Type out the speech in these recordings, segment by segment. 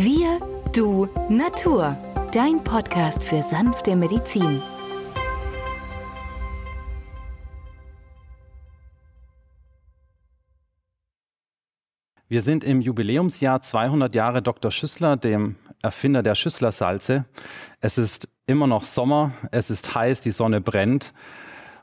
Wir, du, Natur. Dein Podcast für sanfte Medizin. Wir sind im Jubiläumsjahr 200 Jahre Dr. Schüssler, dem Erfinder der Schüsslersalze. Es ist immer noch Sommer, es ist heiß, die Sonne brennt.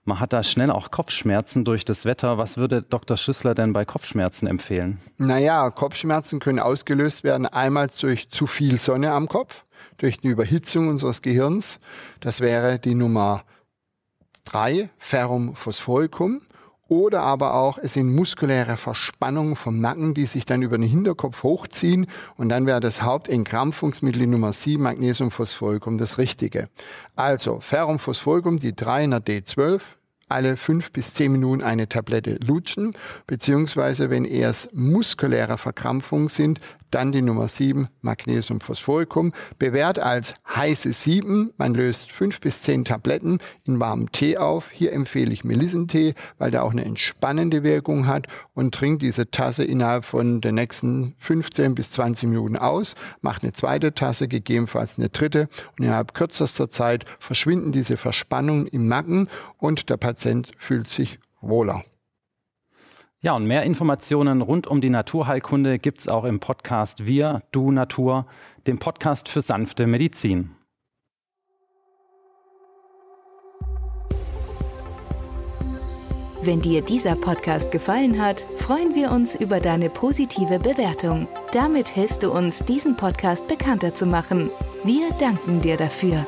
Man hat da schnell auch Kopfschmerzen durch das Wetter. Was würde Dr. Schüssler denn bei Kopfschmerzen empfehlen? Naja, Kopfschmerzen können ausgelöst werden einmal durch zu viel Sonne am Kopf, durch die Überhitzung unseres Gehirns. Das wäre die Nummer drei, Ferrum phosphoricum. Oder aber auch, es sind muskuläre Verspannungen vom Nacken, die sich dann über den Hinterkopf hochziehen. Und dann wäre das Hauptentkrampfungsmittel Nummer 7, Magnesiumphosphoricum, das Richtige. Also Ferrum phosphoricum, die 3 in der D12, alle fünf bis zehn Minuten eine Tablette lutschen, beziehungsweise wenn erst muskuläre Verkrampfungen sind, dann die Nummer 7, Magnesium Phosphoricum, bewährt als heiße 7. Man löst 5 bis 10 Tabletten in warmem Tee auf. Hier empfehle ich Melissentee, weil der auch eine entspannende Wirkung hat und trinkt diese Tasse innerhalb von den nächsten 15 bis 20 Minuten aus, macht eine zweite Tasse, gegebenenfalls eine dritte und innerhalb kürzester Zeit verschwinden diese Verspannungen im Nacken und der Patient fühlt sich wohler. Ja, und mehr Informationen rund um die Naturheilkunde gibt es auch im Podcast Wir, Du Natur, dem Podcast für sanfte Medizin. Wenn dir dieser Podcast gefallen hat, freuen wir uns über deine positive Bewertung. Damit hilfst du uns, diesen Podcast bekannter zu machen. Wir danken dir dafür.